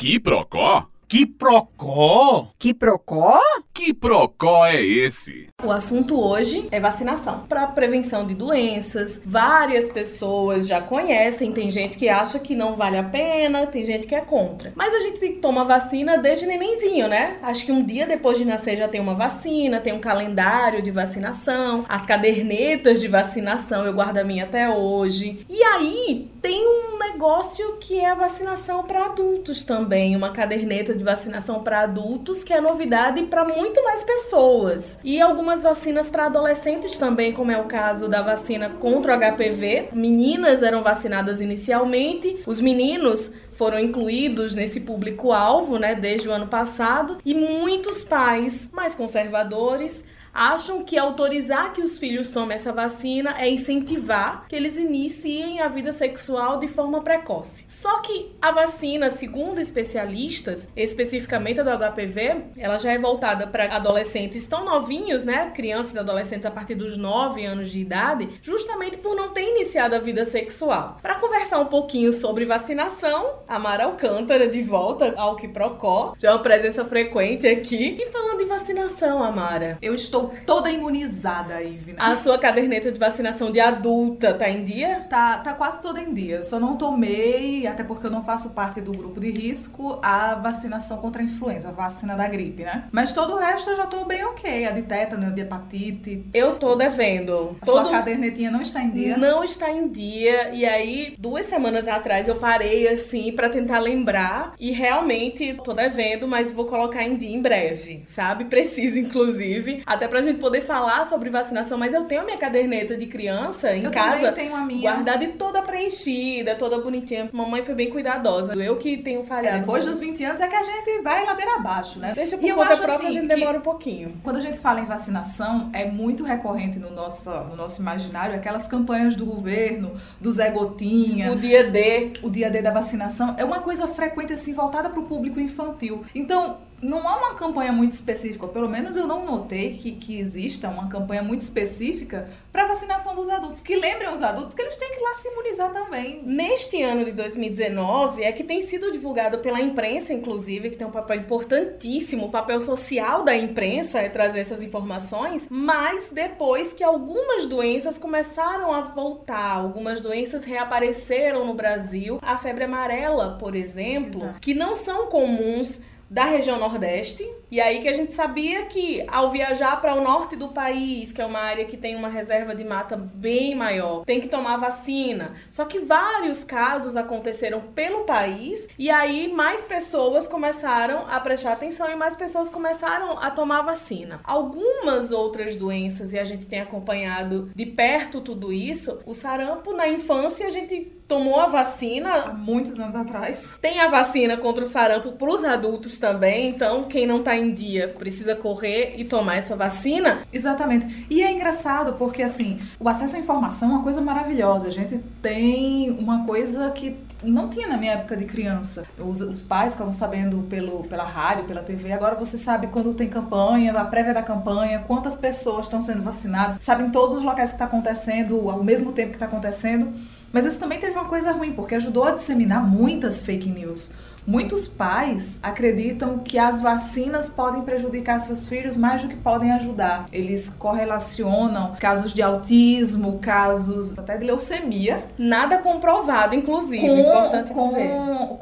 Que procó? Que procó? Que procó? Que procó é esse? O assunto hoje é vacinação para prevenção de doenças. Várias pessoas já conhecem, tem gente que acha que não vale a pena, tem gente que é contra. Mas a gente toma vacina desde nenenzinho, né? Acho que um dia depois de nascer já tem uma vacina, tem um calendário de vacinação, as cadernetas de vacinação, eu guardo a minha até hoje. E aí tem um negócio que é a vacinação para adultos também, uma caderneta de vacinação para adultos que é novidade para muito mais pessoas. E algumas vacinas para adolescentes também, como é o caso da vacina contra o HPV. Meninas eram vacinadas inicialmente, os meninos foram incluídos nesse público-alvo, né, desde o ano passado, e muitos pais mais conservadores acham que autorizar que os filhos tomem essa vacina é incentivar que eles iniciem a vida sexual de forma precoce. Só que a vacina, segundo especialistas, especificamente a do HPV, ela já é voltada para adolescentes tão novinhos, né? Crianças e adolescentes a partir dos 9 anos de idade, justamente por não ter iniciado a vida sexual. Para conversar um pouquinho sobre vacinação, a Mara Alcântara de volta ao que Procó, já é uma presença frequente aqui. E falando de vacinação, Amara, eu estou estou toda imunizada, Ivna. A sua caderneta de vacinação de adulta tá em dia? Tá, tá quase toda em dia. Eu só não tomei, até porque eu não faço parte do grupo de risco, a vacinação contra a influenza, a vacina da gripe, né? Mas todo o resto eu já tô bem ok. A de tétano, de hepatite. Eu tô devendo. A Todo... sua cadernetinha não está em dia? Não está em dia. E aí, duas semanas atrás, eu parei assim para tentar lembrar. E realmente tô devendo, mas vou colocar em dia em breve, sabe? Preciso, inclusive. Até pra gente poder falar sobre vacinação, mas eu tenho a minha caderneta de criança em eu casa. Eu tenho a minha. Guardada e toda preenchida, toda bonitinha. Mamãe foi bem cuidadosa. Eu que tenho falhado. É, depois dos 20 anos é que a gente vai ladeira abaixo, né? Deixa por e conta própria, assim, a gente demora um pouquinho. Quando a gente fala em vacinação, é muito recorrente no nosso, no nosso imaginário aquelas campanhas do governo, do Zé Gotinha. O dia D. O dia D da vacinação. É uma coisa frequente, assim, voltada para o público infantil. Então, não há uma campanha muito específica, pelo menos eu não notei que, que exista uma campanha muito específica para vacinação dos adultos, que lembrem os adultos que eles têm que ir lá se imunizar também. Neste ano de 2019, é que tem sido divulgado pela imprensa, inclusive, que tem um papel importantíssimo, o papel social da imprensa é trazer essas informações, mas depois que algumas doenças começaram a voltar, algumas doenças reapareceram no Brasil, a febre amarela, por exemplo, Exato. que não são comuns da região Nordeste. E aí que a gente sabia que ao viajar para o norte do país, que é uma área que tem uma reserva de mata bem maior, tem que tomar vacina. Só que vários casos aconteceram pelo país e aí mais pessoas começaram a prestar atenção e mais pessoas começaram a tomar vacina. Algumas outras doenças e a gente tem acompanhado de perto tudo isso. O sarampo na infância a gente tomou a vacina há muitos anos atrás. Tem a vacina contra o sarampo para os adultos também, então quem não está em dia precisa correr e tomar essa vacina. Exatamente. E é engraçado porque assim, o acesso à informação é uma coisa maravilhosa. A gente tem uma coisa que não tinha na minha época de criança. Os, os pais ficavam sabendo pelo, pela rádio, pela TV. Agora você sabe quando tem campanha, a prévia da campanha, quantas pessoas estão sendo vacinadas, sabem todos os locais que está acontecendo ao mesmo tempo que está acontecendo. Mas isso também teve uma coisa ruim, porque ajudou a disseminar muitas fake news. Muitos pais acreditam que as vacinas podem prejudicar seus filhos mais do que podem ajudar. Eles correlacionam casos de autismo, casos até de leucemia. Nada comprovado, inclusive, com, importante com, dizer.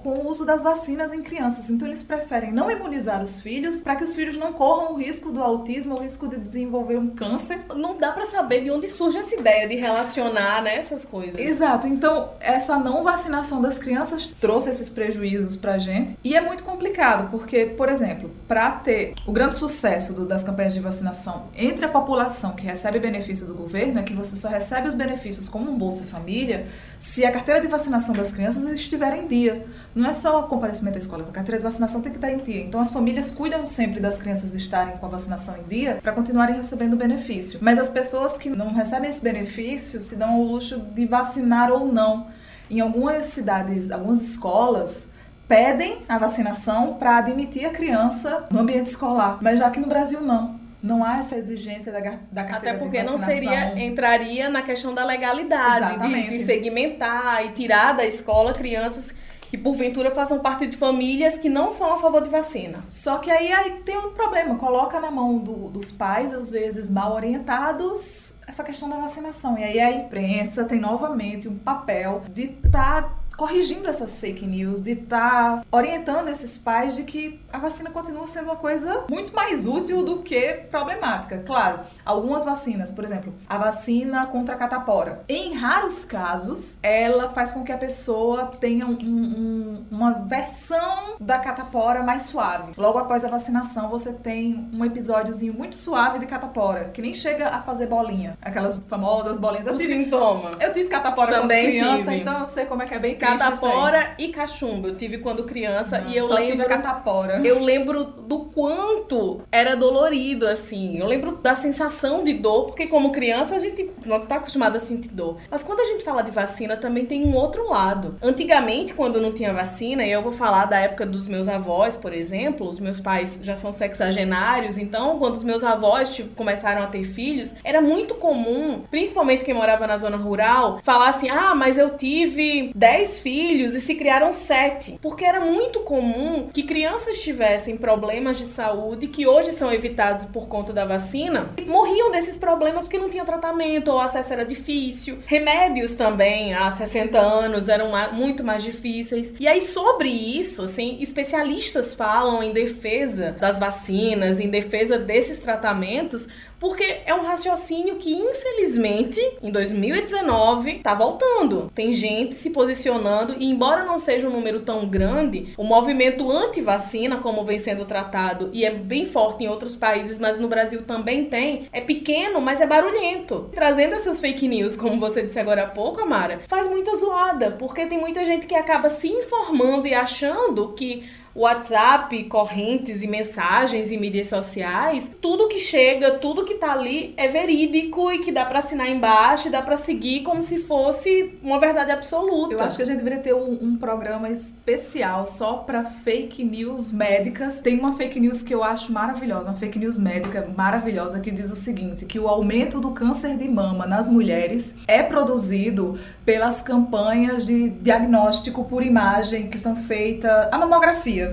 Com o uso das vacinas em crianças. Então eles preferem não imunizar os filhos para que os filhos não corram o risco do autismo, o risco de desenvolver um câncer. Não dá para saber de onde surge essa ideia de relacionar né, essas coisas. Exato. Então essa não vacinação das crianças trouxe esses prejuízos para gente. E é muito complicado, porque, por exemplo, para ter o grande sucesso do, das campanhas de vacinação entre a população que recebe benefício do governo, é que você só recebe os benefícios como um Bolsa Família se a carteira de vacinação das crianças estiver em dia. Não é só o comparecimento à escola, a carteira de vacinação tem que estar em dia. Então as famílias cuidam sempre das crianças estarem com a vacinação em dia para continuarem recebendo o benefício. Mas as pessoas que não recebem esse benefício se dão o luxo de vacinar ou não. Em algumas cidades, algumas escolas, pedem a vacinação para admitir a criança no ambiente escolar, mas já que no Brasil não. Não há essa exigência da, da carteira Até porque não seria, entraria na questão da legalidade, de, de segmentar e tirar da escola crianças que porventura façam parte de famílias que não são a favor de vacina. Só que aí, aí tem um problema, coloca na mão do, dos pais, às vezes mal orientados, essa questão da vacinação. E aí a imprensa tem novamente um papel de estar tá corrigindo essas fake news, de estar tá orientando esses pais de que a vacina continua sendo uma coisa muito mais útil do que problemática. Claro, algumas vacinas, por exemplo, a vacina contra a catapora, em raros casos, ela faz com que a pessoa tenha um, um, uma versão da catapora mais suave. Logo após a vacinação, você tem um episódiozinho muito suave de catapora, que nem chega a fazer bolinha, aquelas famosas bolinhas. Eu o tive, sintoma. Eu tive catapora Também quando criança, tive. então eu sei como é que é bem catapora e cachumba. Eu tive quando criança Não, e eu só lembro. Tive a catapora. Eu lembro do quanto era dolorido, assim. Eu lembro da sensação de dor, porque como criança a gente não tá acostumado a sentir dor. Mas quando a gente fala de vacina, também tem um outro lado. Antigamente, quando não tinha vacina, e eu vou falar da época dos meus avós, por exemplo, os meus pais já são sexagenários, então quando os meus avós tipo, começaram a ter filhos, era muito comum, principalmente quem morava na zona rural, falar assim: ah, mas eu tive 10 filhos e se criaram sete. Porque era muito comum que crianças tivessem problemas de saúde que hoje são evitados por conta da vacina e morriam desses problemas porque não tinha tratamento ou acesso era difícil. Remédios também há 60 anos eram muito mais difíceis. E aí, sobre isso, assim, especialistas falam em defesa das vacinas, em defesa desses tratamentos, porque é um raciocínio que, infelizmente, em 2019, tá voltando. Tem gente se posicionando e, embora não seja um número tão grande, o movimento anti-vacina, como vem sendo tratado, e é bem forte em outros países, mas no Brasil também tem, é pequeno, mas é barulhento. Trazendo essas fake news, como você disse agora há pouco, Amara, faz muita zoada, porque tem muita gente que acaba se informando e achando que WhatsApp, correntes e mensagens e mídias sociais, tudo que chega, tudo que tá ali é verídico e que dá para assinar embaixo e dá para seguir como se fosse uma verdade absoluta. Eu acho que a gente deveria ter um, um programa especial só para fake news médicas. Tem uma fake news que eu acho maravilhosa, uma fake news médica maravilhosa que diz o seguinte, que o aumento do câncer de mama nas mulheres é produzido pelas campanhas de diagnóstico por imagem que são feitas a mamografia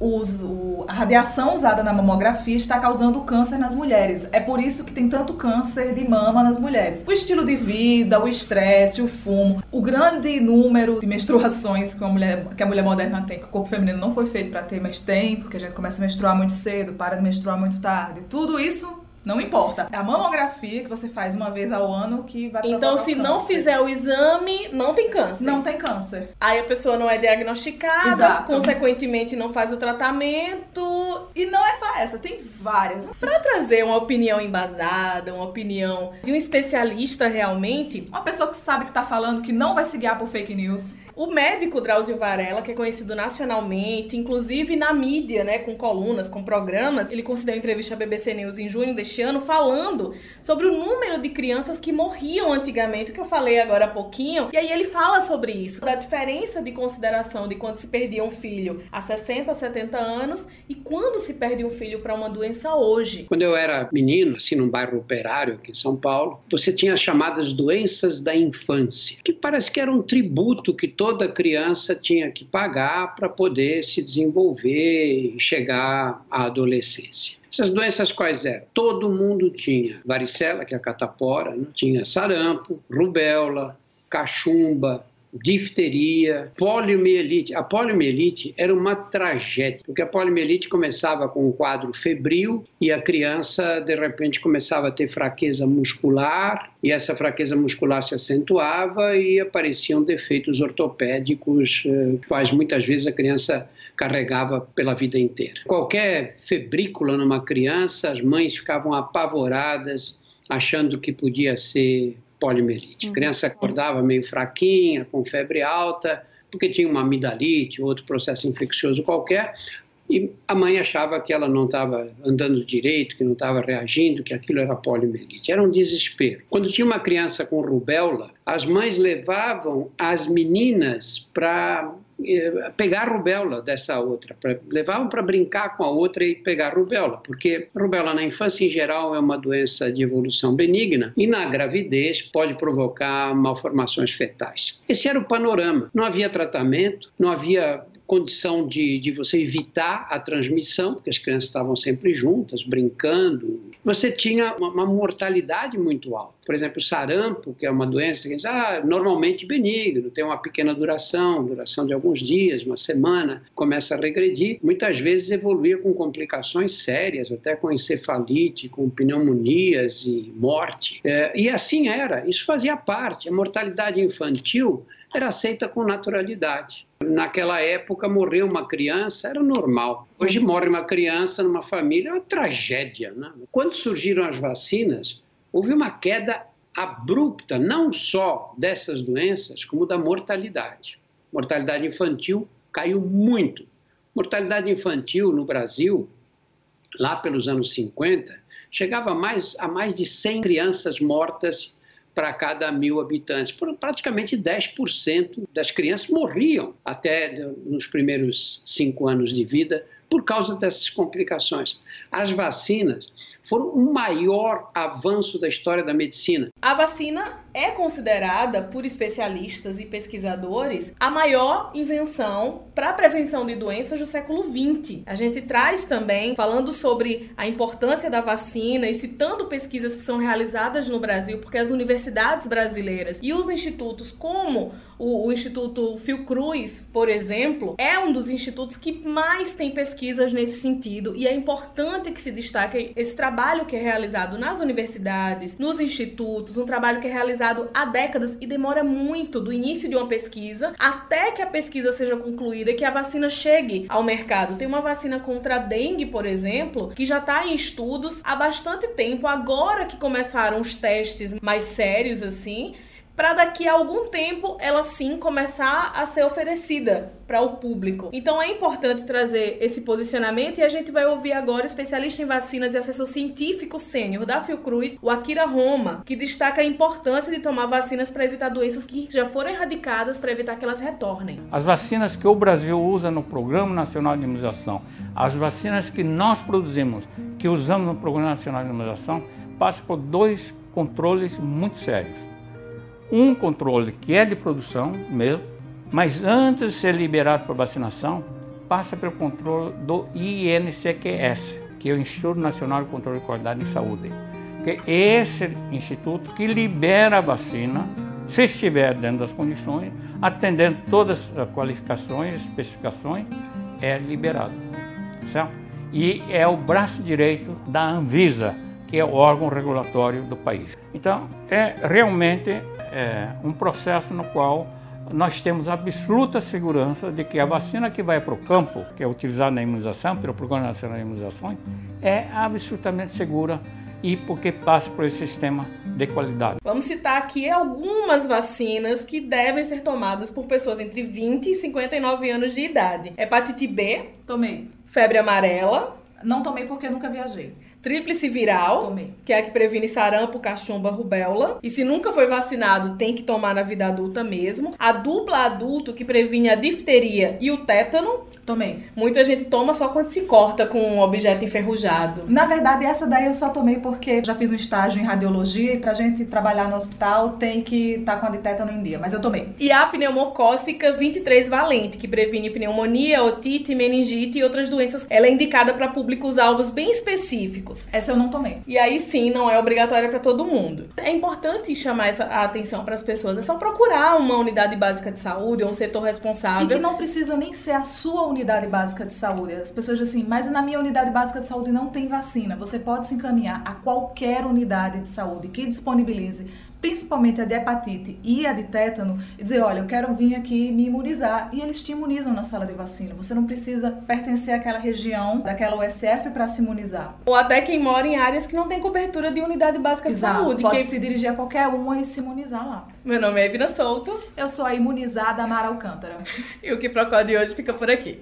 os, o, a radiação usada na mamografia está causando câncer nas mulheres. É por isso que tem tanto câncer de mama nas mulheres. O estilo de vida, o estresse, o fumo, o grande número de menstruações que a mulher, que a mulher moderna tem, que o corpo feminino não foi feito para ter, mas tem, porque a gente começa a menstruar muito cedo, para de menstruar muito tarde. Tudo isso não importa. É a mamografia que você faz uma vez ao ano que vai Então, se não fizer o exame, não tem câncer. Não tem câncer. Aí a pessoa não é diagnosticada, Exato. consequentemente não faz o tratamento. E não é só essa, tem várias. Para trazer uma opinião embasada, uma opinião de um especialista realmente, uma pessoa que sabe que tá falando que não vai se guiar por fake news. O médico Drauzio Varela, que é conhecido nacionalmente, inclusive na mídia, né, com colunas, com programas, ele concedeu entrevista à BBC News em junho deste ano falando sobre o número de crianças que morriam antigamente, que eu falei agora há pouquinho. E aí ele fala sobre isso, da diferença de consideração de quando se perdia um filho há 60, 70 anos e quando se perde um filho para uma doença hoje. Quando eu era menino, assim, num bairro operário aqui em São Paulo, você tinha as chamadas doenças da infância, que parece que era um tributo que toda criança tinha que pagar para poder se desenvolver e chegar à adolescência. Essas doenças quais eram? Todo mundo tinha varicela, que é a catapora, né? tinha sarampo, rubéola, cachumba, difteria, poliomielite. A poliomielite era uma tragédia, porque a poliomielite começava com um quadro febril e a criança de repente começava a ter fraqueza muscular e essa fraqueza muscular se acentuava e apareciam defeitos ortopédicos, eh, quais muitas vezes a criança carregava pela vida inteira. Qualquer febrícula numa criança, as mães ficavam apavoradas, achando que podia ser poliomielite. A criança acordava meio fraquinha, com febre alta, porque tinha uma amidalite, outro processo infeccioso qualquer, e a mãe achava que ela não estava andando direito, que não estava reagindo, que aquilo era poliomielite. Era um desespero. Quando tinha uma criança com rubéola, as mães levavam as meninas para pegar rubéola dessa outra, levavam para brincar com a outra e pegar rubéola, porque rubéola na infância em geral é uma doença de evolução benigna e na gravidez pode provocar malformações fetais. Esse era o panorama. Não havia tratamento, não havia condição de, de você evitar a transmissão, porque as crianças estavam sempre juntas, brincando. Você tinha uma, uma mortalidade muito alta. Por exemplo, sarampo, que é uma doença que diz, ah, normalmente benigno, tem uma pequena duração, duração de alguns dias, uma semana, começa a regredir. Muitas vezes evoluía com complicações sérias, até com encefalite, com pneumonias e morte. É, e assim era, isso fazia parte. A mortalidade infantil era aceita com naturalidade. Naquela época, morrer uma criança era normal. Hoje, morre uma criança numa família, é uma tragédia. Né? Quando surgiram as vacinas, houve uma queda abrupta, não só dessas doenças, como da mortalidade. Mortalidade infantil caiu muito. Mortalidade infantil no Brasil, lá pelos anos 50, chegava mais, a mais de 100 crianças mortas para cada mil habitantes. Praticamente 10% das crianças morriam até nos primeiros cinco anos de vida por causa dessas complicações. As vacinas foram o maior avanço da história da medicina. A vacina é considerada por especialistas e pesquisadores a maior invenção para a prevenção de doenças do século XX. A gente traz também falando sobre a importância da vacina e citando pesquisas que são realizadas no Brasil, porque as universidades brasileiras e os institutos como o, o Instituto Fiocruz, por exemplo, é um dos institutos que mais tem pesquisas nesse sentido e é importante que se destaque esse trabalho que é realizado nas universidades, nos institutos, um trabalho que é realizado há décadas e demora muito do início de uma pesquisa até que a pesquisa seja concluída e que a vacina chegue ao mercado. Tem uma vacina contra a dengue, por exemplo, que já está em estudos há bastante tempo, agora que começaram os testes mais sérios assim para daqui a algum tempo ela sim começar a ser oferecida para o público. Então é importante trazer esse posicionamento e a gente vai ouvir agora o especialista em vacinas e assessor científico sênior da Fiocruz, o Akira Roma, que destaca a importância de tomar vacinas para evitar doenças que já foram erradicadas para evitar que elas retornem. As vacinas que o Brasil usa no Programa Nacional de Imunização, as vacinas que nós produzimos, que usamos no Programa Nacional de Imunização, passam por dois controles muito sérios um controle que é de produção mesmo, mas antes de ser liberado para vacinação, passa pelo controle do INCQS, que é o Instituto Nacional de Controle de Qualidade de Saúde, que é esse instituto que libera a vacina, se estiver dentro das condições, atendendo todas as qualificações, especificações, é liberado, certo? E é o braço direito da Anvisa, que é o órgão regulatório do país. Então, é realmente é, um processo no qual nós temos absoluta segurança de que a vacina que vai para o campo, que é utilizada na imunização, pelo Programa Nacional de Imunizações, é absolutamente segura e porque passa por esse sistema de qualidade. Vamos citar aqui algumas vacinas que devem ser tomadas por pessoas entre 20 e 59 anos de idade. Hepatite B. Tomei. Febre amarela. Não tomei porque nunca viajei. Tríplice viral, Tomei. que é a que previne sarampo, cachumba, rubéola. E se nunca foi vacinado, tem que tomar na vida adulta mesmo. A dupla adulto, que previne a difteria e o tétano. Tomei. Muita gente toma só quando se corta com um objeto enferrujado. Na verdade, essa daí eu só tomei porque já fiz um estágio em radiologia e pra gente trabalhar no hospital tem que estar tá com a de tétano em dia, mas eu tomei. E a pneumocócica 23 valente, que previne pneumonia, otite, meningite e outras doenças. Ela é indicada para públicos-alvos bem específicos. Essa eu não tomei. E aí sim, não é obrigatória para todo mundo. É importante chamar essa a atenção para as pessoas. É só procurar uma unidade básica de saúde ou um setor responsável. E que não precisa nem ser a sua unidade básica de saúde. As pessoas dizem assim, mas na minha unidade básica de saúde não tem vacina. Você pode se encaminhar a qualquer unidade de saúde que disponibilize principalmente a de hepatite e a de tétano, e dizer, olha, eu quero vir aqui me imunizar. E eles te imunizam na sala de vacina. Você não precisa pertencer àquela região, daquela USF para se imunizar. Ou até quem mora em áreas que não tem cobertura de unidade básica Exato. de saúde. Pode que... se dirigir a qualquer uma e se imunizar lá. Meu nome é Evina Souto. Eu sou a imunizada Amara Alcântara. e o que Procode hoje fica por aqui.